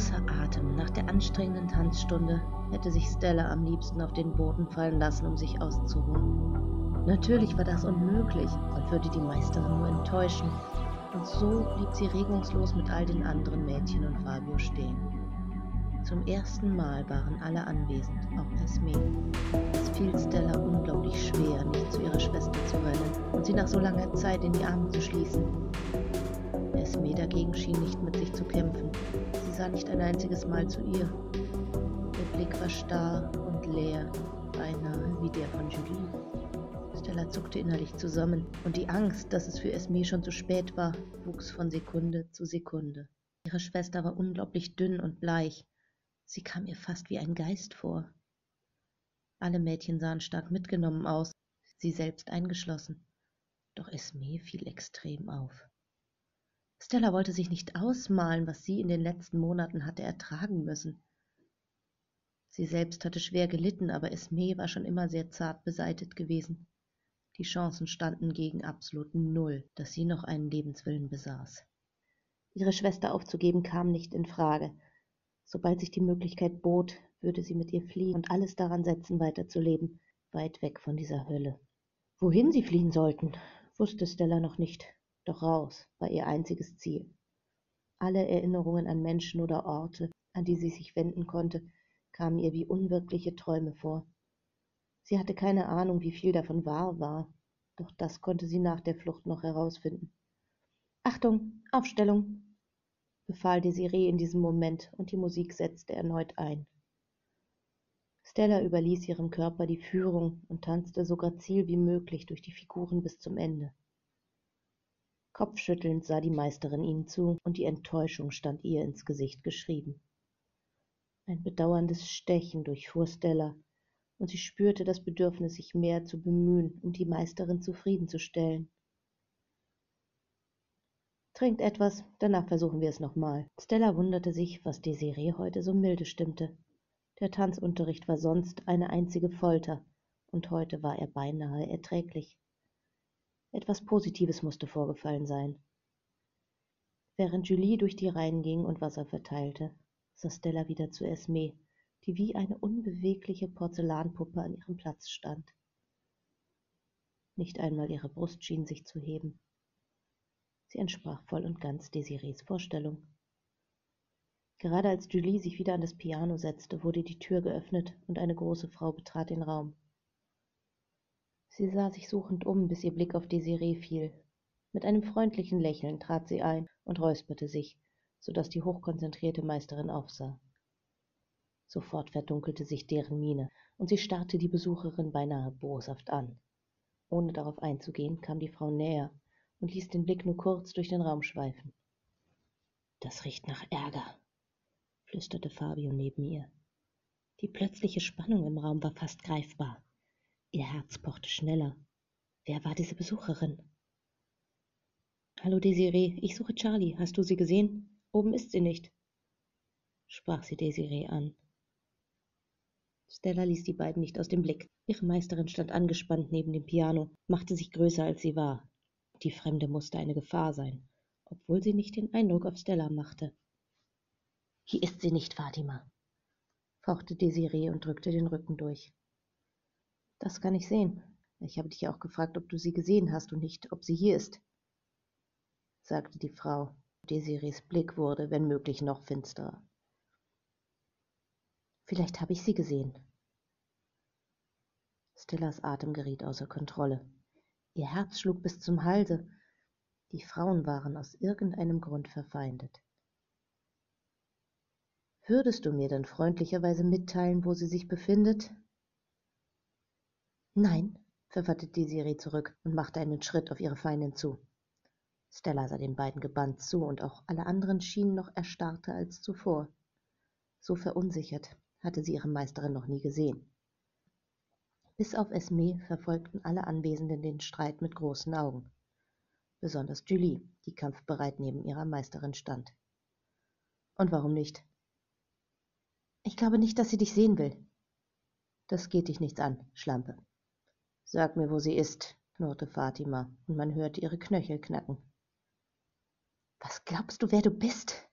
Außer Atem nach der anstrengenden Tanzstunde hätte sich Stella am liebsten auf den Boden fallen lassen, um sich auszuruhen. Natürlich war das unmöglich und würde die Meisterin nur enttäuschen. Und so blieb sie regungslos mit all den anderen Mädchen und Fabio stehen. Zum ersten Mal waren alle anwesend, auch Esme. Es fiel Stella unglaublich schwer, nicht zu ihrer Schwester zu rennen und sie nach so langer Zeit in die Arme zu schließen. Esme dagegen schien nicht mit sich zu kämpfen. Sie sah nicht ein einziges Mal zu ihr. Ihr Blick war starr und leer, beinahe wie der von Julie. Stella zuckte innerlich zusammen, und die Angst, dass es für Esme schon zu spät war, wuchs von Sekunde zu Sekunde. Ihre Schwester war unglaublich dünn und bleich, Sie kam ihr fast wie ein Geist vor. Alle Mädchen sahen stark mitgenommen aus, sie selbst eingeschlossen. Doch Esme fiel extrem auf. Stella wollte sich nicht ausmalen, was sie in den letzten Monaten hatte ertragen müssen. Sie selbst hatte schwer gelitten, aber Esme war schon immer sehr zart beseitet gewesen. Die Chancen standen gegen absoluten Null, dass sie noch einen Lebenswillen besaß. Ihre Schwester aufzugeben kam nicht in Frage, Sobald sich die Möglichkeit bot, würde sie mit ihr fliehen und alles daran setzen, weiterzuleben, weit weg von dieser Hölle. Wohin sie fliehen sollten, wusste Stella noch nicht, doch raus war ihr einziges Ziel. Alle Erinnerungen an Menschen oder Orte, an die sie sich wenden konnte, kamen ihr wie unwirkliche Träume vor. Sie hatte keine Ahnung, wie viel davon wahr war, doch das konnte sie nach der Flucht noch herausfinden. Achtung, Aufstellung, befahl Desiree in diesem Moment, und die Musik setzte erneut ein. Stella überließ ihrem Körper die Führung und tanzte so grazil wie möglich durch die Figuren bis zum Ende. Kopfschüttelnd sah die Meisterin ihnen zu, und die Enttäuschung stand ihr ins Gesicht geschrieben. Ein bedauerndes Stechen durchfuhr Stella, und sie spürte das Bedürfnis, sich mehr zu bemühen, um die Meisterin zufriedenzustellen. Trinkt etwas, danach versuchen wir es nochmal. Stella wunderte sich, was Desiree heute so milde stimmte. Der Tanzunterricht war sonst eine einzige Folter, und heute war er beinahe erträglich. Etwas Positives musste vorgefallen sein. Während Julie durch die Reihen ging und Wasser verteilte, sah Stella wieder zu Esme, die wie eine unbewegliche Porzellanpuppe an ihrem Platz stand. Nicht einmal ihre Brust schien sich zu heben. Sie entsprach voll und ganz Desirees Vorstellung. Gerade als Julie sich wieder an das Piano setzte, wurde die Tür geöffnet und eine große Frau betrat den Raum. Sie sah sich suchend um, bis ihr Blick auf Desiree fiel. Mit einem freundlichen Lächeln trat sie ein und räusperte sich, so dass die hochkonzentrierte Meisterin aufsah. Sofort verdunkelte sich deren Miene, und sie starrte die Besucherin beinahe boshaft an. Ohne darauf einzugehen, kam die Frau näher und ließ den Blick nur kurz durch den Raum schweifen. Das riecht nach Ärger, flüsterte Fabio neben ihr. Die plötzliche Spannung im Raum war fast greifbar. Ihr Herz pochte schneller. Wer war diese Besucherin? Hallo Desiree, ich suche Charlie. Hast du sie gesehen? Oben ist sie nicht, sprach sie Desiree an. Stella ließ die beiden nicht aus dem Blick. Ihre Meisterin stand angespannt neben dem Piano, machte sich größer als sie war. Die Fremde musste eine Gefahr sein, obwohl sie nicht den Eindruck auf Stella machte. Hier ist sie nicht, Fatima, fauchte Desiree und drückte den Rücken durch. Das kann ich sehen. Ich habe dich auch gefragt, ob du sie gesehen hast und nicht, ob sie hier ist, sagte die Frau. Desirees Blick wurde, wenn möglich, noch finsterer. Vielleicht habe ich sie gesehen. Stellas Atem geriet außer Kontrolle. Ihr Herz schlug bis zum Halse. Die Frauen waren aus irgendeinem Grund verfeindet. Würdest du mir dann freundlicherweise mitteilen, wo sie sich befindet? Nein, pfefferte Desiree zurück und machte einen Schritt auf ihre Feindin zu. Stella sah den beiden gebannt zu, und auch alle anderen schienen noch erstarrter als zuvor. So verunsichert hatte sie ihre Meisterin noch nie gesehen. Bis auf Esme verfolgten alle Anwesenden den Streit mit großen Augen. Besonders Julie, die kampfbereit neben ihrer Meisterin stand. Und warum nicht? Ich glaube nicht, dass sie dich sehen will. Das geht dich nichts an, Schlampe. Sag mir, wo sie ist, knurrte Fatima, und man hörte ihre Knöchel knacken. Was glaubst du, wer du bist?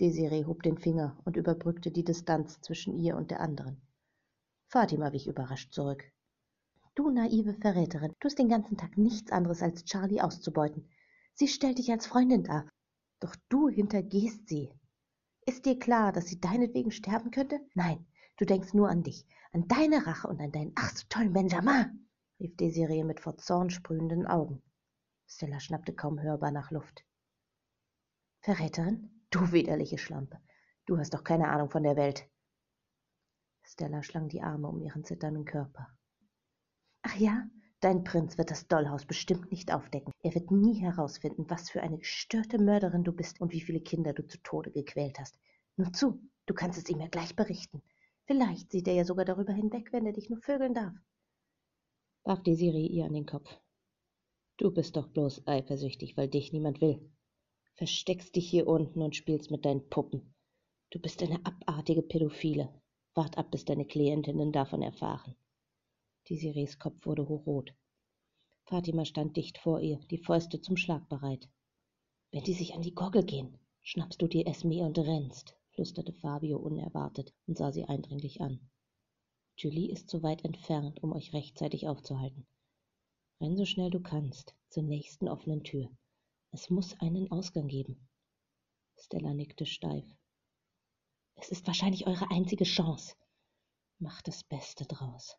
Desiree hob den Finger und überbrückte die Distanz zwischen ihr und der anderen. Fatima wich überrascht zurück. Du naive Verräterin, tust den ganzen Tag nichts anderes, als Charlie auszubeuten. Sie stellt dich als Freundin dar, doch du hintergehst sie. Ist dir klar, dass sie deinetwegen sterben könnte? Nein, du denkst nur an dich, an deine Rache und an deinen ach so tollen Benjamin, rief Desiree mit vor Zorn sprühenden Augen. Stella schnappte kaum hörbar nach Luft. Verräterin? Du widerliche Schlampe. Du hast doch keine Ahnung von der Welt. Stella schlang die Arme um ihren zitternden Körper. Ach ja, dein Prinz wird das Dollhaus bestimmt nicht aufdecken. Er wird nie herausfinden, was für eine gestörte Mörderin du bist und wie viele Kinder du zu Tode gequält hast. Nur zu, du kannst es ihm ja gleich berichten. Vielleicht sieht er ja sogar darüber hinweg, wenn er dich nur vögeln darf. Warf Desiree ihr an den Kopf. Du bist doch bloß eifersüchtig, weil dich niemand will versteckst dich hier unten und spielst mit deinen Puppen. Du bist eine abartige Pädophile. Wart ab, bis deine Klientinnen davon erfahren. Desirees Kopf wurde hochrot. Fatima stand dicht vor ihr, die Fäuste zum Schlag bereit. Wenn die sich an die Gurgel gehen, schnappst du dir Esme und rennst, flüsterte Fabio unerwartet und sah sie eindringlich an. Julie ist zu weit entfernt, um euch rechtzeitig aufzuhalten. Renn so schnell du kannst, zur nächsten offenen Tür. Es muss einen Ausgang geben. Stella nickte steif. Es ist wahrscheinlich eure einzige Chance. Macht das Beste draus.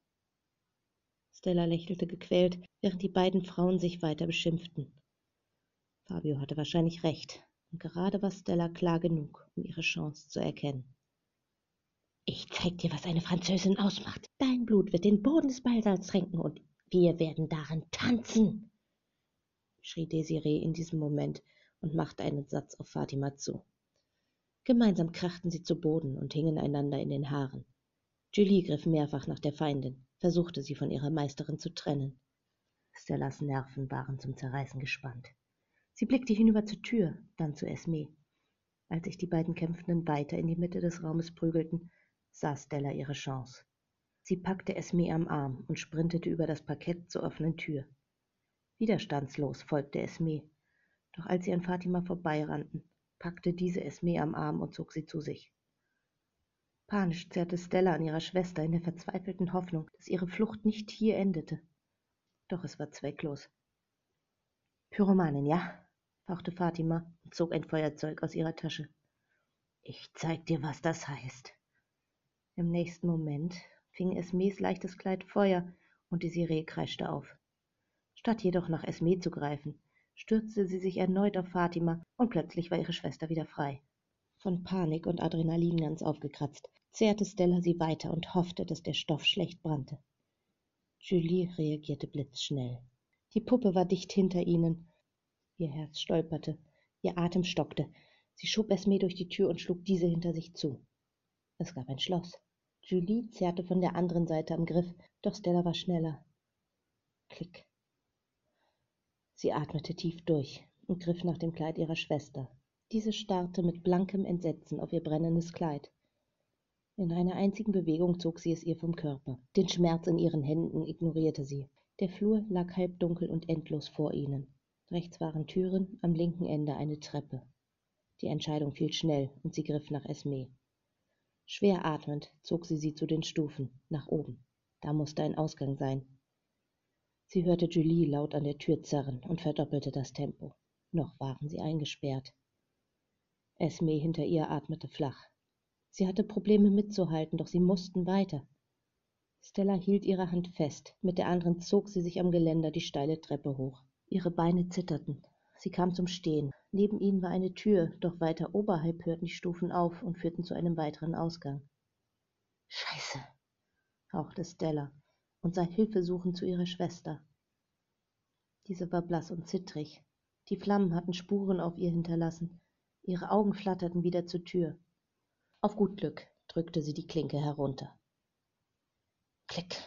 Stella lächelte gequält, während die beiden Frauen sich weiter beschimpften. Fabio hatte wahrscheinlich recht, und gerade war Stella klar genug, um ihre Chance zu erkennen. Ich zeig dir, was eine Französin ausmacht. Dein Blut wird den Boden des Ballsaals tränken und wir werden darin tanzen schrie Desiree in diesem Moment und machte einen Satz auf Fatima zu. Gemeinsam krachten sie zu Boden und hingen einander in den Haaren. Julie griff mehrfach nach der Feindin, versuchte sie von ihrer Meisterin zu trennen. Stellas Nerven waren zum Zerreißen gespannt. Sie blickte hinüber zur Tür, dann zu Esme. Als sich die beiden Kämpfenden weiter in die Mitte des Raumes prügelten, sah Stella ihre Chance. Sie packte Esme am Arm und sprintete über das Parkett zur offenen Tür. Widerstandslos folgte Esme, doch als sie an Fatima vorbeirannten, packte diese Esme am Arm und zog sie zu sich. Panisch zerrte Stella an ihrer Schwester in der verzweifelten Hoffnung, dass ihre Flucht nicht hier endete. Doch es war zwecklos. Pyromanin, ja? fauchte Fatima und zog ein Feuerzeug aus ihrer Tasche. Ich zeig dir, was das heißt. Im nächsten Moment fing Esmes leichtes Kleid Feuer und die Siree kreischte auf. Statt jedoch nach Esme zu greifen, stürzte sie sich erneut auf Fatima und plötzlich war ihre Schwester wieder frei. Von Panik und Adrenalin ganz aufgekratzt, zehrte Stella sie weiter und hoffte, dass der Stoff schlecht brannte. Julie reagierte blitzschnell. Die Puppe war dicht hinter ihnen. Ihr Herz stolperte, ihr Atem stockte. Sie schob Esme durch die Tür und schlug diese hinter sich zu. Es gab ein Schloss. Julie zerrte von der anderen Seite am Griff, doch Stella war schneller. Klick. Sie atmete tief durch und griff nach dem Kleid ihrer Schwester. Diese starrte mit blankem Entsetzen auf ihr brennendes Kleid. In einer einzigen Bewegung zog sie es ihr vom Körper. Den Schmerz in ihren Händen ignorierte sie. Der Flur lag halbdunkel und endlos vor ihnen. Rechts waren Türen, am linken Ende eine Treppe. Die Entscheidung fiel schnell und sie griff nach Esme. Schwer atmend zog sie sie zu den Stufen, nach oben. Da musste ein Ausgang sein. Sie hörte Julie laut an der Tür zerren und verdoppelte das Tempo. Noch waren sie eingesperrt. Esme hinter ihr atmete flach. Sie hatte Probleme mitzuhalten, doch sie mussten weiter. Stella hielt ihre Hand fest, mit der anderen zog sie sich am Geländer die steile Treppe hoch. Ihre Beine zitterten. Sie kam zum Stehen. Neben ihnen war eine Tür, doch weiter oberhalb hörten die Stufen auf und führten zu einem weiteren Ausgang. Scheiße, hauchte Stella und sah hilfesuchend zu ihrer Schwester. Diese war blass und zittrig. Die Flammen hatten Spuren auf ihr hinterlassen. Ihre Augen flatterten wieder zur Tür. Auf gut Glück drückte sie die Klinke herunter. Klick.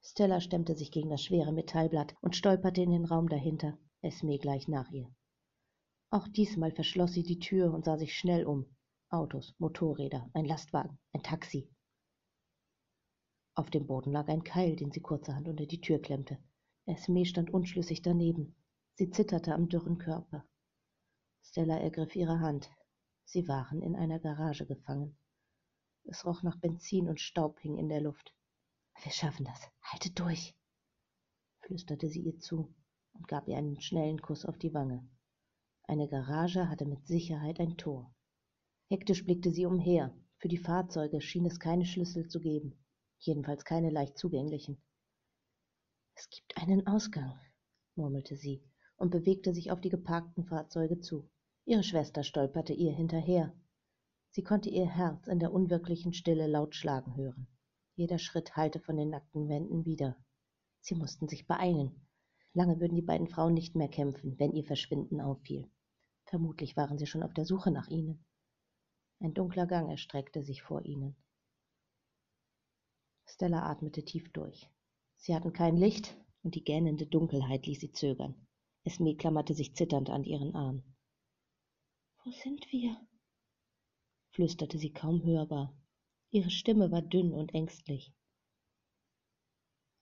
Stella stemmte sich gegen das schwere Metallblatt und stolperte in den Raum dahinter, Esme gleich nach ihr. Auch diesmal verschloss sie die Tür und sah sich schnell um. Autos, Motorräder, ein Lastwagen, ein Taxi. Auf dem Boden lag ein Keil, den sie kurzerhand unter die Tür klemmte. Esme stand unschlüssig daneben. Sie zitterte am dürren Körper. Stella ergriff ihre Hand. Sie waren in einer Garage gefangen. Es roch nach Benzin und Staub hing in der Luft. Wir schaffen das. Haltet durch, flüsterte sie ihr zu und gab ihr einen schnellen Kuss auf die Wange. Eine Garage hatte mit Sicherheit ein Tor. Hektisch blickte sie umher. Für die Fahrzeuge schien es keine Schlüssel zu geben, jedenfalls keine leicht zugänglichen. Es gibt einen Ausgang, murmelte sie und bewegte sich auf die geparkten Fahrzeuge zu. Ihre Schwester stolperte ihr hinterher. Sie konnte ihr Herz in der unwirklichen Stille laut schlagen hören. Jeder Schritt hallte von den nackten Wänden wieder. Sie mussten sich beeilen. Lange würden die beiden Frauen nicht mehr kämpfen, wenn ihr Verschwinden auffiel. Vermutlich waren sie schon auf der Suche nach ihnen. Ein dunkler Gang erstreckte sich vor ihnen. Stella atmete tief durch. Sie hatten kein Licht, und die gähnende Dunkelheit ließ sie zögern. Esme klammerte sich zitternd an ihren Arm. Wo sind wir? flüsterte sie kaum hörbar. Ihre Stimme war dünn und ängstlich.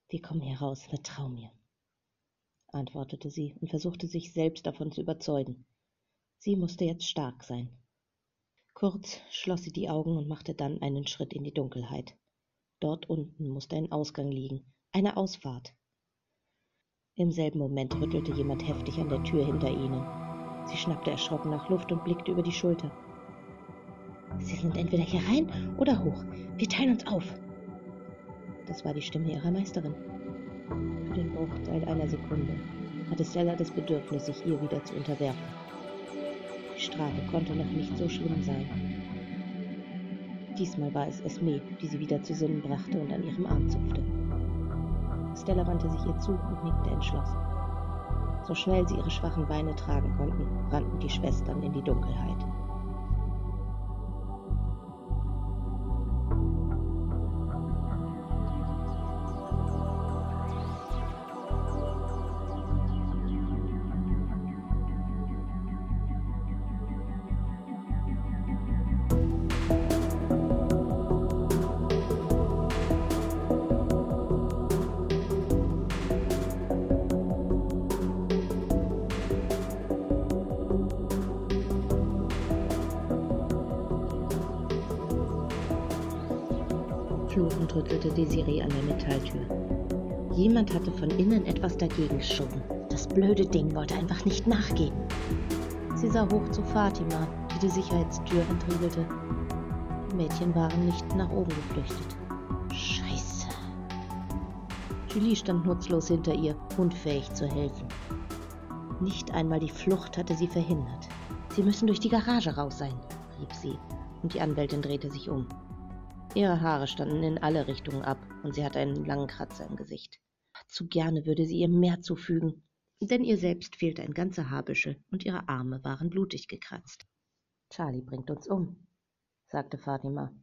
Wir kommen heraus, vertrau mir, antwortete sie und versuchte sich selbst davon zu überzeugen. Sie musste jetzt stark sein. Kurz schloss sie die Augen und machte dann einen Schritt in die Dunkelheit. Dort unten musste ein Ausgang liegen, eine Ausfahrt. Im selben Moment rüttelte jemand heftig an der Tür hinter ihnen. Sie schnappte erschrocken nach Luft und blickte über die Schulter. Sie sind entweder hier rein oder hoch. Wir teilen uns auf. Das war die Stimme ihrer Meisterin. Für den Bruchteil einer Sekunde hatte Stella das Bedürfnis, sich ihr wieder zu unterwerfen. Die Strafe konnte noch nicht so schlimm sein. Diesmal war es Esme, die sie wieder zu Sinnen brachte und an ihrem Arm zupfte. Stella wandte sich ihr zu und nickte entschlossen. So schnell sie ihre schwachen Beine tragen konnten, rannten die Schwestern in die Dunkelheit. Fluchend rüttelte Desiree an der Metalltür. Jemand hatte von innen etwas dagegen geschoben. Das blöde Ding wollte einfach nicht nachgeben. Sie sah hoch zu Fatima, die die Sicherheitstür entriegelte. Die Mädchen waren nicht nach oben geflüchtet. Scheiße. Julie stand nutzlos hinter ihr, unfähig zu helfen. Nicht einmal die Flucht hatte sie verhindert. Sie müssen durch die Garage raus sein, rief sie, und die Anwältin drehte sich um. Ihre Haare standen in alle Richtungen ab und sie hatte einen langen Kratzer im Gesicht. Zu gerne würde sie ihr mehr zufügen, denn ihr selbst fehlte ein ganzer Haarbüschel und ihre Arme waren blutig gekratzt. Charlie bringt uns um, sagte Fatima.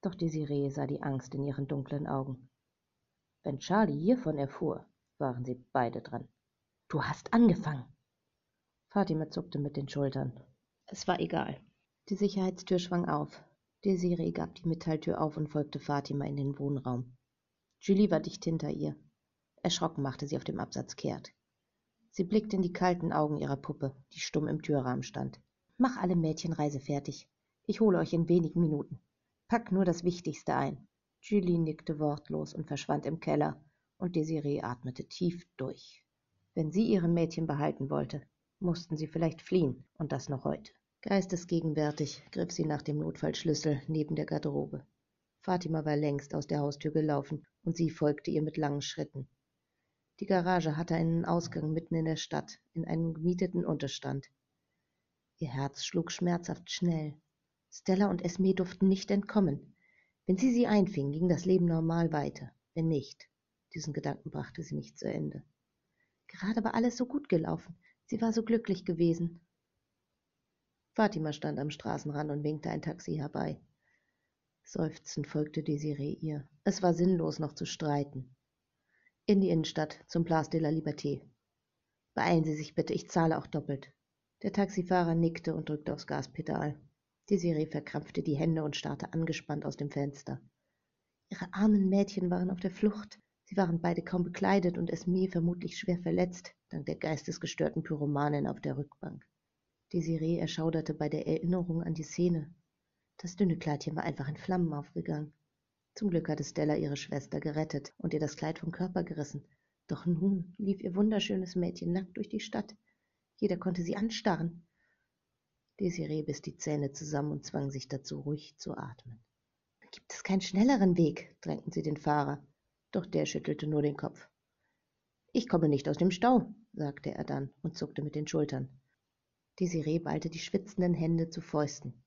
Doch Desiree sah die Angst in ihren dunklen Augen. Wenn Charlie hiervon erfuhr, waren sie beide dran. Du hast angefangen. Fatima zuckte mit den Schultern. Es war egal. Die Sicherheitstür schwang auf. Desiree gab die Metalltür auf und folgte Fatima in den Wohnraum. Julie war dicht hinter ihr. Erschrocken machte sie auf dem Absatz kehrt. Sie blickte in die kalten Augen ihrer Puppe, die stumm im Türrahmen stand. Mach alle Mädchen reisefertig. Ich hole euch in wenigen Minuten. Pack nur das Wichtigste ein. Julie nickte wortlos und verschwand im Keller, und Desiree atmete tief durch. Wenn sie ihre Mädchen behalten wollte, mussten sie vielleicht fliehen, und das noch heute. Geistesgegenwärtig griff sie nach dem Notfallschlüssel neben der Garderobe. Fatima war längst aus der Haustür gelaufen, und sie folgte ihr mit langen Schritten. Die Garage hatte einen Ausgang mitten in der Stadt, in einem gemieteten Unterstand. Ihr Herz schlug schmerzhaft schnell. Stella und Esme durften nicht entkommen. Wenn sie sie einfing, ging das Leben normal weiter. Wenn nicht, diesen Gedanken brachte sie nicht zu Ende. Gerade war alles so gut gelaufen. Sie war so glücklich gewesen. Fatima stand am Straßenrand und winkte ein Taxi herbei. Seufzend folgte Desiree ihr. Es war sinnlos, noch zu streiten. In die Innenstadt, zum Place de la Liberté. Beeilen Sie sich bitte, ich zahle auch doppelt. Der Taxifahrer nickte und drückte aufs Gaspedal. Desiree verkrampfte die Hände und starrte angespannt aus dem Fenster. Ihre armen Mädchen waren auf der Flucht. Sie waren beide kaum bekleidet und Esme vermutlich schwer verletzt, dank der geistesgestörten Pyromanin auf der Rückbank. Desiree erschauderte bei der Erinnerung an die Szene. Das dünne Kleidchen war einfach in Flammen aufgegangen. Zum Glück hatte Stella ihre Schwester gerettet und ihr das Kleid vom Körper gerissen. Doch nun lief ihr wunderschönes Mädchen nackt durch die Stadt. Jeder konnte sie anstarren. Desiree biss die Zähne zusammen und zwang sich dazu, ruhig zu atmen. Gibt es keinen schnelleren Weg? drängten sie den Fahrer. Doch der schüttelte nur den Kopf. Ich komme nicht aus dem Stau, sagte er dann und zuckte mit den Schultern. Desiree ballte die schwitzenden Hände zu Fäusten.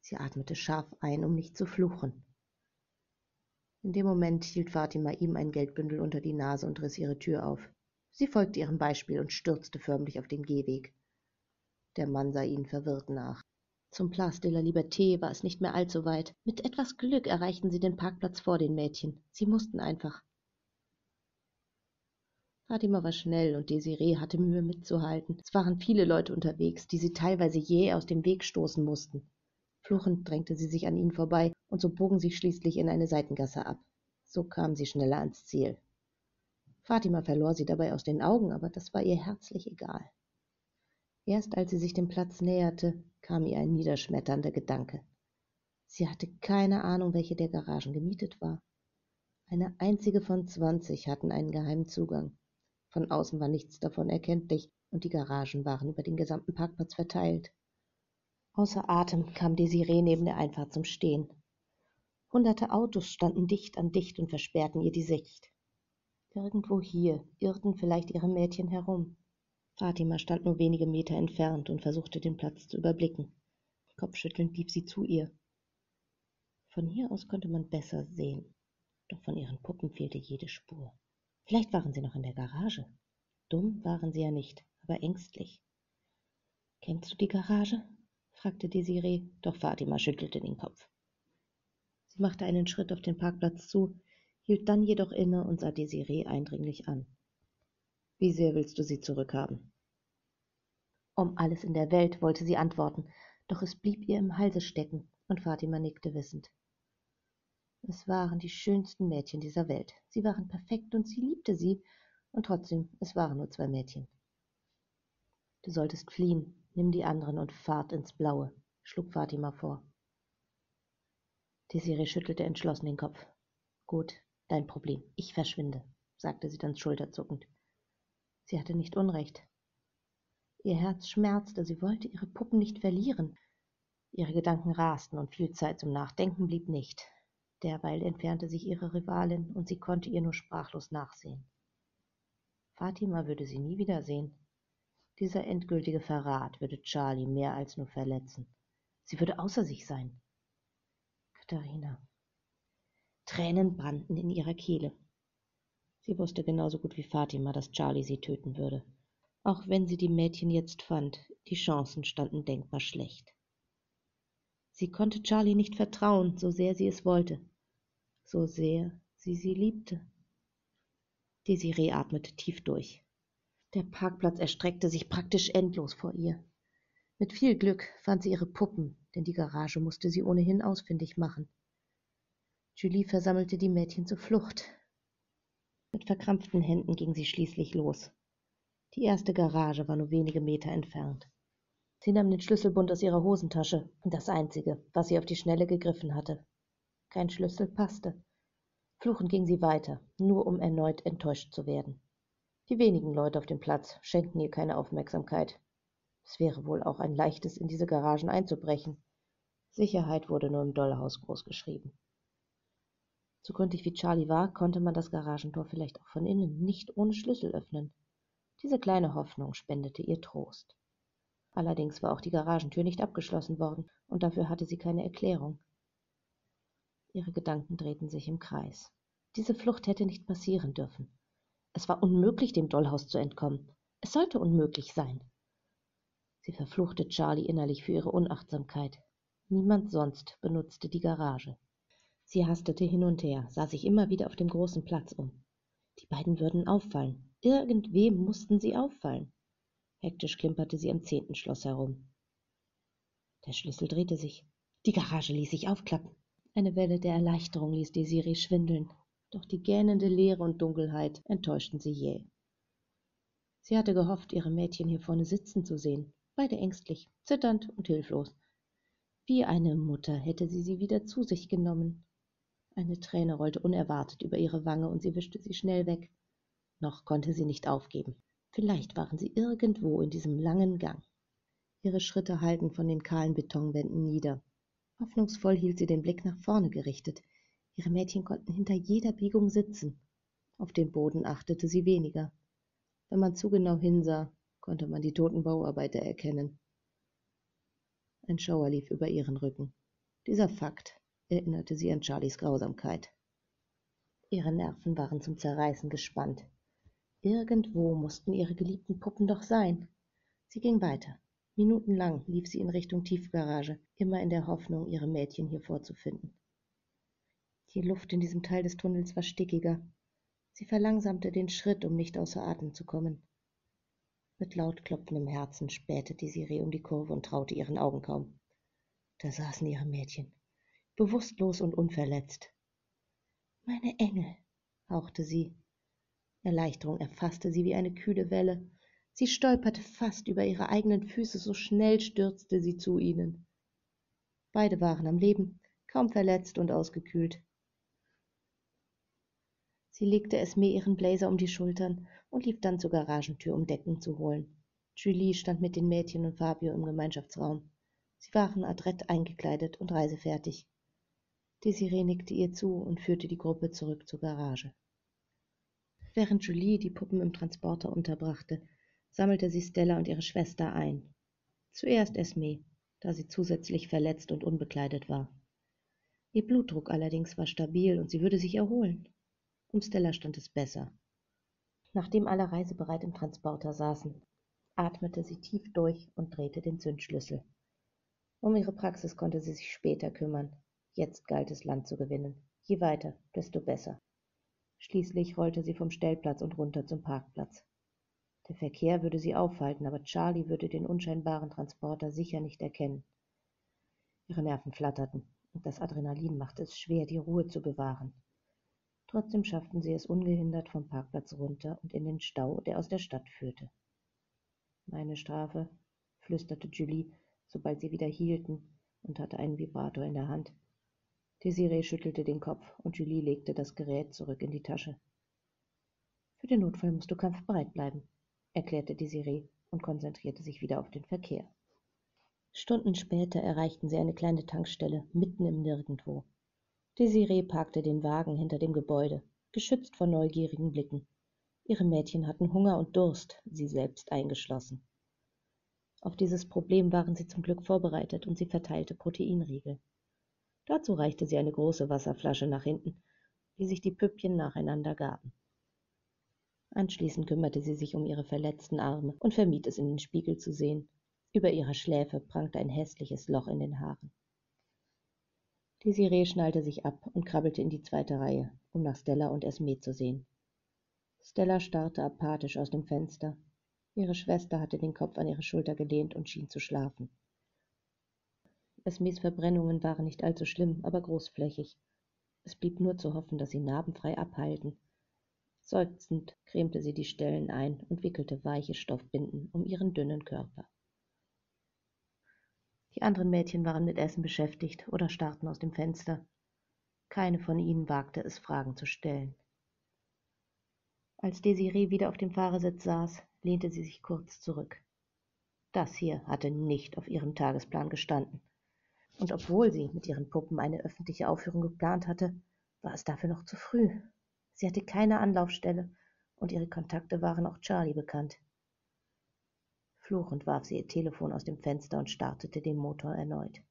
Sie atmete scharf ein, um nicht zu fluchen. In dem Moment hielt Fatima ihm ein Geldbündel unter die Nase und riss ihre Tür auf. Sie folgte ihrem Beispiel und stürzte förmlich auf den Gehweg. Der Mann sah ihnen verwirrt nach. Zum Place de la Liberté war es nicht mehr allzu weit. Mit etwas Glück erreichten sie den Parkplatz vor den Mädchen. Sie mussten einfach. Fatima war schnell und Desiree hatte Mühe mitzuhalten. Es waren viele Leute unterwegs, die sie teilweise jäh aus dem Weg stoßen mussten. Fluchend drängte sie sich an ihnen vorbei, und so bogen sie schließlich in eine Seitengasse ab. So kamen sie schneller ans Ziel. Fatima verlor sie dabei aus den Augen, aber das war ihr herzlich egal. Erst als sie sich dem Platz näherte, kam ihr ein niederschmetternder Gedanke. Sie hatte keine Ahnung, welche der Garagen gemietet war. Eine einzige von zwanzig hatten einen geheimen Zugang. Von außen war nichts davon erkenntlich, und die Garagen waren über den gesamten Parkplatz verteilt. Außer Atem kam Desiree neben der Einfahrt zum Stehen. Hunderte Autos standen dicht an dicht und versperrten ihr die Sicht. Irgendwo hier irrten vielleicht ihre Mädchen herum. Fatima stand nur wenige Meter entfernt und versuchte den Platz zu überblicken. Kopfschüttelnd lief sie zu ihr. Von hier aus konnte man besser sehen, doch von ihren Puppen fehlte jede Spur. Vielleicht waren sie noch in der Garage. Dumm waren sie ja nicht, aber ängstlich. Kennst du die Garage? fragte Desiree, doch Fatima schüttelte den Kopf. Sie machte einen Schritt auf den Parkplatz zu, hielt dann jedoch inne und sah Desiree eindringlich an. Wie sehr willst du sie zurückhaben? Um alles in der Welt wollte sie antworten, doch es blieb ihr im Halse stecken, und Fatima nickte wissend. Es waren die schönsten Mädchen dieser Welt. Sie waren perfekt und sie liebte sie, und trotzdem, es waren nur zwei Mädchen. Du solltest fliehen, Nimm die anderen und fahrt ins Blaue, schlug Fatima vor. Desiree schüttelte entschlossen den Kopf. Gut, dein Problem. Ich verschwinde, sagte sie dann schulterzuckend. Sie hatte nicht Unrecht. Ihr Herz schmerzte, sie wollte ihre Puppen nicht verlieren. Ihre Gedanken rasten und viel Zeit zum Nachdenken blieb nicht. Derweil entfernte sich ihre Rivalin und sie konnte ihr nur sprachlos nachsehen. Fatima würde sie nie wiedersehen. Dieser endgültige Verrat würde Charlie mehr als nur verletzen. Sie würde außer sich sein. Katharina. Tränen brannten in ihrer Kehle. Sie wusste genauso gut wie Fatima, dass Charlie sie töten würde. Auch wenn sie die Mädchen jetzt fand, die Chancen standen denkbar schlecht. Sie konnte Charlie nicht vertrauen, so sehr sie es wollte, so sehr sie sie liebte. Desiree atmete tief durch. Der Parkplatz erstreckte sich praktisch endlos vor ihr. Mit viel Glück fand sie ihre Puppen, denn die Garage musste sie ohnehin ausfindig machen. Julie versammelte die Mädchen zur Flucht. Mit verkrampften Händen ging sie schließlich los. Die erste Garage war nur wenige Meter entfernt. Sie nahm den Schlüsselbund aus ihrer Hosentasche, das einzige, was sie auf die Schnelle gegriffen hatte. Kein Schlüssel passte. Fluchend ging sie weiter, nur um erneut enttäuscht zu werden. Die wenigen Leute auf dem Platz schenkten ihr keine Aufmerksamkeit. Es wäre wohl auch ein leichtes, in diese Garagen einzubrechen. Sicherheit wurde nur im Dollhaus großgeschrieben. So gründlich wie Charlie war, konnte man das Garagentor vielleicht auch von innen nicht ohne Schlüssel öffnen. Diese kleine Hoffnung spendete ihr Trost. Allerdings war auch die Garagentür nicht abgeschlossen worden, und dafür hatte sie keine Erklärung. Ihre Gedanken drehten sich im Kreis. Diese Flucht hätte nicht passieren dürfen. Es war unmöglich, dem Dollhaus zu entkommen. Es sollte unmöglich sein. Sie verfluchte Charlie innerlich für ihre Unachtsamkeit. Niemand sonst benutzte die Garage. Sie hastete hin und her, sah sich immer wieder auf dem großen Platz um. Die beiden würden auffallen. Irgendwem mussten sie auffallen. Hektisch klimperte sie am zehnten Schloss herum. Der Schlüssel drehte sich. Die Garage ließ sich aufklappen. Eine Welle der Erleichterung ließ Desiree schwindeln doch die gähnende Leere und Dunkelheit enttäuschten sie jäh. Sie hatte gehofft, ihre Mädchen hier vorne sitzen zu sehen, beide ängstlich, zitternd und hilflos. Wie eine Mutter hätte sie sie wieder zu sich genommen. Eine Träne rollte unerwartet über ihre Wange und sie wischte sie schnell weg. Noch konnte sie nicht aufgeben. Vielleicht waren sie irgendwo in diesem langen Gang. Ihre Schritte hallten von den kahlen Betonwänden nieder. Hoffnungsvoll hielt sie den Blick nach vorne gerichtet. Ihre Mädchen konnten hinter jeder Biegung sitzen. Auf den Boden achtete sie weniger. Wenn man zu genau hinsah, konnte man die toten Bauarbeiter erkennen. Ein Schauer lief über ihren Rücken. Dieser Fakt erinnerte sie an Charlies Grausamkeit. Ihre Nerven waren zum Zerreißen gespannt. Irgendwo mussten ihre geliebten Puppen doch sein. Sie ging weiter. Minutenlang lief sie in Richtung Tiefgarage, immer in der Hoffnung, ihre Mädchen hier vorzufinden. Die Luft in diesem Teil des Tunnels war stickiger. Sie verlangsamte den Schritt, um nicht außer Atem zu kommen. Mit laut klopfendem Herzen spähte Desiree um die Kurve und traute ihren Augen kaum. Da saßen ihre Mädchen, bewusstlos und unverletzt. Meine Engel, hauchte sie. Erleichterung erfasste sie wie eine kühle Welle. Sie stolperte fast über ihre eigenen Füße, so schnell stürzte sie zu ihnen. Beide waren am Leben, kaum verletzt und ausgekühlt. Sie legte Esme ihren Blazer um die Schultern und lief dann zur Garagentür, um Decken zu holen. Julie stand mit den Mädchen und Fabio im Gemeinschaftsraum. Sie waren adrett eingekleidet und reisefertig. Desiree nickte ihr zu und führte die Gruppe zurück zur Garage. Während Julie die Puppen im Transporter unterbrachte, sammelte sie Stella und ihre Schwester ein. Zuerst Esme, da sie zusätzlich verletzt und unbekleidet war. Ihr Blutdruck allerdings war stabil und sie würde sich erholen. Um Stella stand es besser. Nachdem alle reisebereit im Transporter saßen, atmete sie tief durch und drehte den Zündschlüssel. Um ihre Praxis konnte sie sich später kümmern. Jetzt galt es, Land zu gewinnen. Je weiter, desto besser. Schließlich rollte sie vom Stellplatz und runter zum Parkplatz. Der Verkehr würde sie aufhalten, aber Charlie würde den unscheinbaren Transporter sicher nicht erkennen. Ihre Nerven flatterten, und das Adrenalin machte es schwer, die Ruhe zu bewahren. Trotzdem schafften sie es ungehindert vom Parkplatz runter und in den Stau, der aus der Stadt führte. Meine Strafe, flüsterte Julie, sobald sie wieder hielten und hatte einen Vibrator in der Hand. Desiree schüttelte den Kopf und Julie legte das Gerät zurück in die Tasche. Für den Notfall musst du kampfbereit bleiben, erklärte Desiree und konzentrierte sich wieder auf den Verkehr. Stunden später erreichten sie eine kleine Tankstelle mitten im Nirgendwo. Desiree parkte den Wagen hinter dem Gebäude, geschützt vor neugierigen Blicken. Ihre Mädchen hatten Hunger und Durst, sie selbst eingeschlossen. Auf dieses Problem waren sie zum Glück vorbereitet und sie verteilte Proteinriegel. Dazu reichte sie eine große Wasserflasche nach hinten, die sich die Püppchen nacheinander gaben. Anschließend kümmerte sie sich um ihre verletzten Arme und vermied es in den Spiegel zu sehen. Über ihrer Schläfe prangte ein hässliches Loch in den Haaren. Desiree schnallte sich ab und krabbelte in die zweite Reihe, um nach Stella und Esme zu sehen. Stella starrte apathisch aus dem Fenster. Ihre Schwester hatte den Kopf an ihre Schulter gelehnt und schien zu schlafen. Esmes Verbrennungen waren nicht allzu schlimm, aber großflächig. Es blieb nur zu hoffen, dass sie narbenfrei abheilten. Seufzend cremte sie die Stellen ein und wickelte weiche Stoffbinden um ihren dünnen Körper. Die anderen Mädchen waren mit Essen beschäftigt oder starrten aus dem Fenster. Keine von ihnen wagte es, Fragen zu stellen. Als Desiree wieder auf dem Fahrersitz saß, lehnte sie sich kurz zurück. Das hier hatte nicht auf ihrem Tagesplan gestanden. Und obwohl sie mit ihren Puppen eine öffentliche Aufführung geplant hatte, war es dafür noch zu früh. Sie hatte keine Anlaufstelle und ihre Kontakte waren auch Charlie bekannt. Fluchend warf sie ihr Telefon aus dem Fenster und startete den Motor erneut.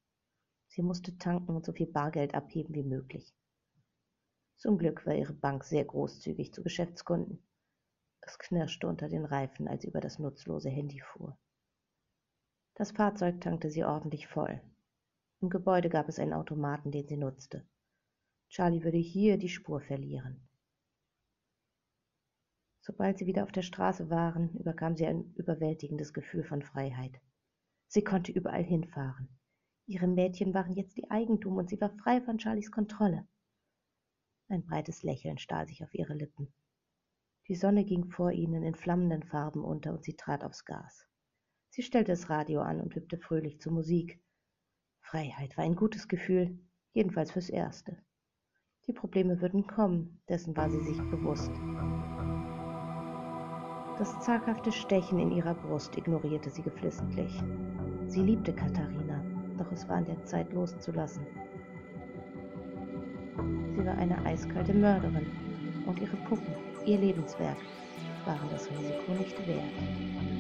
Sie musste tanken und so viel Bargeld abheben wie möglich. Zum Glück war ihre Bank sehr großzügig zu Geschäftskunden. Es knirschte unter den Reifen, als sie über das nutzlose Handy fuhr. Das Fahrzeug tankte sie ordentlich voll. Im Gebäude gab es einen Automaten, den sie nutzte. Charlie würde hier die Spur verlieren. Sobald sie wieder auf der Straße waren, überkam sie ein überwältigendes Gefühl von Freiheit. Sie konnte überall hinfahren. Ihre Mädchen waren jetzt ihr Eigentum und sie war frei von Charlies Kontrolle. Ein breites Lächeln stahl sich auf ihre Lippen. Die Sonne ging vor ihnen in flammenden Farben unter und sie trat aufs Gas. Sie stellte das Radio an und hüpfte fröhlich zur Musik. Freiheit war ein gutes Gefühl, jedenfalls fürs Erste. Die Probleme würden kommen, dessen war sie sich bewusst. Das zaghafte Stechen in ihrer Brust ignorierte sie geflissentlich. Sie liebte Katharina, doch es war an der Zeit loszulassen. Sie war eine eiskalte Mörderin und ihre Puppen, ihr Lebenswerk, waren das Risiko nicht wert.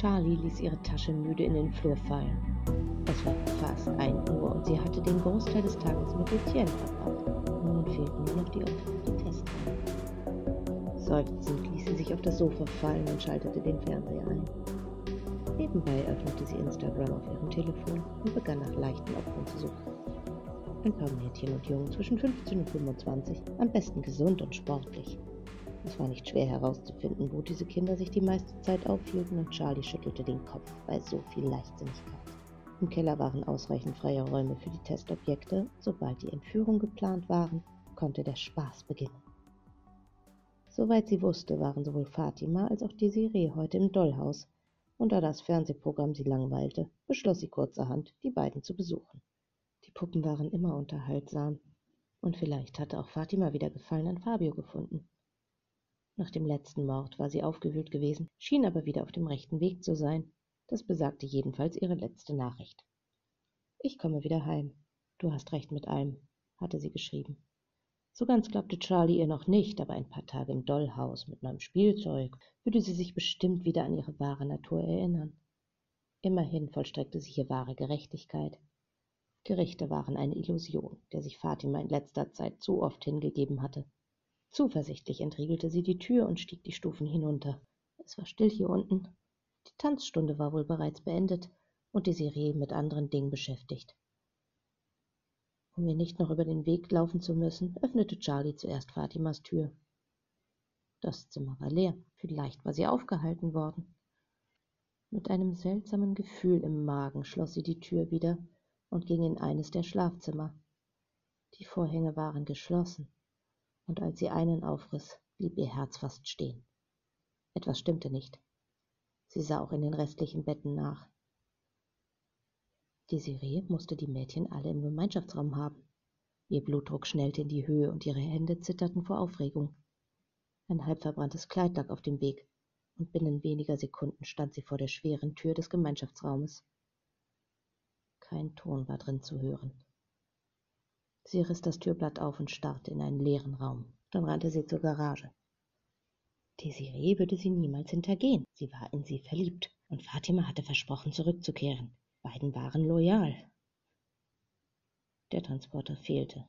Charlie ließ ihre Tasche müde in den Flur fallen. Es war fast ein Uhr und sie hatte den Großteil des Tages mit Etienne verbracht. Nun fehlten nur noch die die Tests. Seufzend ließ sie sich auf das Sofa fallen und schaltete den Fernseher ein. Nebenbei öffnete sie Instagram auf ihrem Telefon und begann nach leichten Opfern zu suchen. Ein paar Mädchen und Jungen zwischen 15 und 25, am besten gesund und sportlich. Es war nicht schwer herauszufinden, wo diese Kinder sich die meiste Zeit aufhielten, und Charlie schüttelte den Kopf bei so viel Leichtsinnigkeit. Im Keller waren ausreichend freie Räume für die Testobjekte. Sobald die Entführungen geplant waren, konnte der Spaß beginnen. Soweit sie wusste, waren sowohl Fatima als auch Desiree heute im Dollhaus, und da das Fernsehprogramm sie langweilte, beschloss sie kurzerhand, die beiden zu besuchen. Die Puppen waren immer unterhaltsam, und vielleicht hatte auch Fatima wieder Gefallen an Fabio gefunden. Nach dem letzten Mord war sie aufgewühlt gewesen, schien aber wieder auf dem rechten Weg zu sein. Das besagte jedenfalls ihre letzte Nachricht. Ich komme wieder heim. Du hast recht mit allem, hatte sie geschrieben. So ganz glaubte Charlie ihr noch nicht, aber ein paar Tage im Dollhaus mit neuem Spielzeug würde sie sich bestimmt wieder an ihre wahre Natur erinnern. Immerhin vollstreckte sie hier wahre Gerechtigkeit. Gerichte waren eine Illusion, der sich Fatima in letzter Zeit zu oft hingegeben hatte. Zuversichtlich entriegelte sie die Tür und stieg die Stufen hinunter. Es war still hier unten. Die Tanzstunde war wohl bereits beendet und die Serie mit anderen Dingen beschäftigt. Um ihr nicht noch über den Weg laufen zu müssen, öffnete Charlie zuerst Fatimas Tür. Das Zimmer war leer, vielleicht war sie aufgehalten worden. Mit einem seltsamen Gefühl im Magen schloss sie die Tür wieder und ging in eines der Schlafzimmer. Die Vorhänge waren geschlossen und als sie einen aufriss, blieb ihr Herz fast stehen. Etwas stimmte nicht. Sie sah auch in den restlichen Betten nach. Desiree musste die Mädchen alle im Gemeinschaftsraum haben. Ihr Blutdruck schnellte in die Höhe und ihre Hände zitterten vor Aufregung. Ein halbverbranntes Kleid lag auf dem Weg, und binnen weniger Sekunden stand sie vor der schweren Tür des Gemeinschaftsraumes. Kein Ton war drin zu hören. Sie riss das Türblatt auf und starrte in einen leeren Raum. Dann rannte sie zur Garage. Desiree würde sie niemals hintergehen. Sie war in sie verliebt. Und Fatima hatte versprochen, zurückzukehren. Beiden waren loyal. Der Transporter fehlte.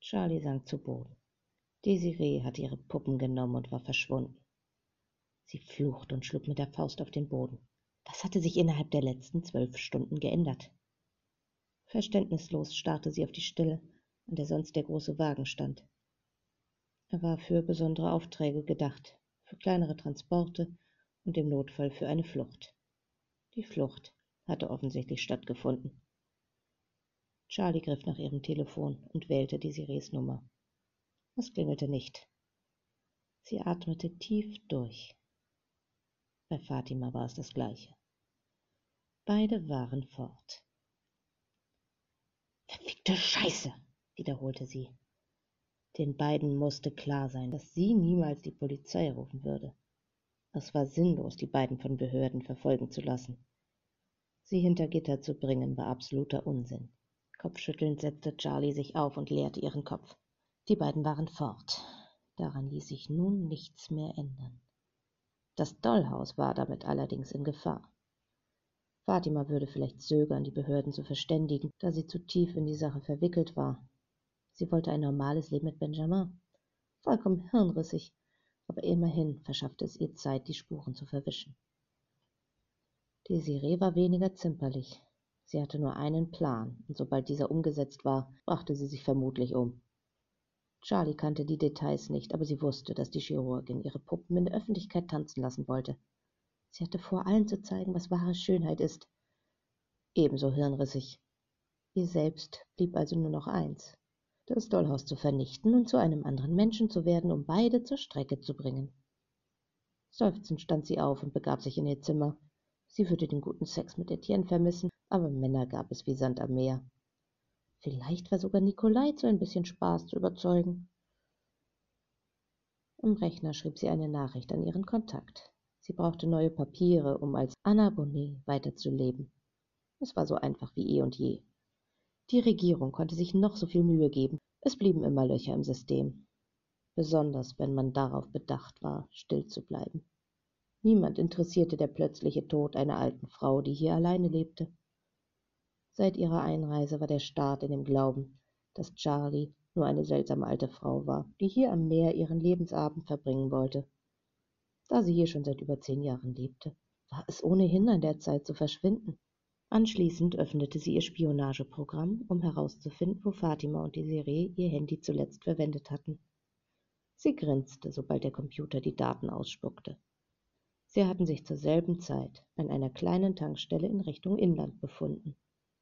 Charlie sank zu Boden. Desiree hatte ihre Puppen genommen und war verschwunden. Sie fluchte und schlug mit der Faust auf den Boden. Was hatte sich innerhalb der letzten zwölf Stunden geändert? Verständnislos starrte sie auf die Stelle, an der sonst der große Wagen stand. Er war für besondere Aufträge gedacht, für kleinere Transporte und im Notfall für eine Flucht. Die Flucht hatte offensichtlich stattgefunden. Charlie griff nach ihrem Telefon und wählte Desirées Nummer. Es klingelte nicht. Sie atmete tief durch. Bei Fatima war es das gleiche. Beide waren fort. Verfickte Scheiße, wiederholte sie. Den beiden musste klar sein, dass sie niemals die Polizei rufen würde. Es war sinnlos, die beiden von Behörden verfolgen zu lassen. Sie hinter Gitter zu bringen, war absoluter Unsinn. Kopfschüttelnd setzte Charlie sich auf und leerte ihren Kopf. Die beiden waren fort. Daran ließ sich nun nichts mehr ändern. Das Dollhaus war damit allerdings in Gefahr. Fatima würde vielleicht zögern, die Behörden zu verständigen, da sie zu tief in die Sache verwickelt war. Sie wollte ein normales Leben mit Benjamin. Vollkommen hirnrissig, aber immerhin verschaffte es ihr Zeit, die Spuren zu verwischen. Desiree war weniger zimperlich. Sie hatte nur einen Plan, und sobald dieser umgesetzt war, brachte sie sich vermutlich um. Charlie kannte die Details nicht, aber sie wusste, dass die Chirurgin ihre Puppen in der Öffentlichkeit tanzen lassen wollte. Sie hatte vor, allen zu zeigen, was wahre Schönheit ist. Ebenso hirnrissig. Ihr selbst blieb also nur noch eins, das Dollhaus zu vernichten und zu einem anderen Menschen zu werden, um beide zur Strecke zu bringen. Seufzend stand sie auf und begab sich in ihr Zimmer. Sie würde den guten Sex mit Etienne vermissen, aber Männer gab es wie Sand am Meer. Vielleicht war sogar Nikolai zu ein bisschen Spaß zu überzeugen. Im Rechner schrieb sie eine Nachricht an ihren Kontakt. Sie brauchte neue Papiere, um als Anna Bonnet weiterzuleben. Es war so einfach wie eh und je. Die Regierung konnte sich noch so viel Mühe geben, es blieben immer Löcher im System. Besonders wenn man darauf bedacht war, still zu bleiben. Niemand interessierte der plötzliche Tod einer alten Frau, die hier alleine lebte. Seit ihrer Einreise war der Staat in dem Glauben, dass Charlie nur eine seltsame alte Frau war, die hier am Meer ihren Lebensabend verbringen wollte. Da sie hier schon seit über zehn Jahren lebte, war es ohnehin an der Zeit zu verschwinden. Anschließend öffnete sie ihr Spionageprogramm, um herauszufinden, wo Fatima und Desiree ihr Handy zuletzt verwendet hatten. Sie grinste, sobald der Computer die Daten ausspuckte. Sie hatten sich zur selben Zeit an einer kleinen Tankstelle in Richtung Inland befunden.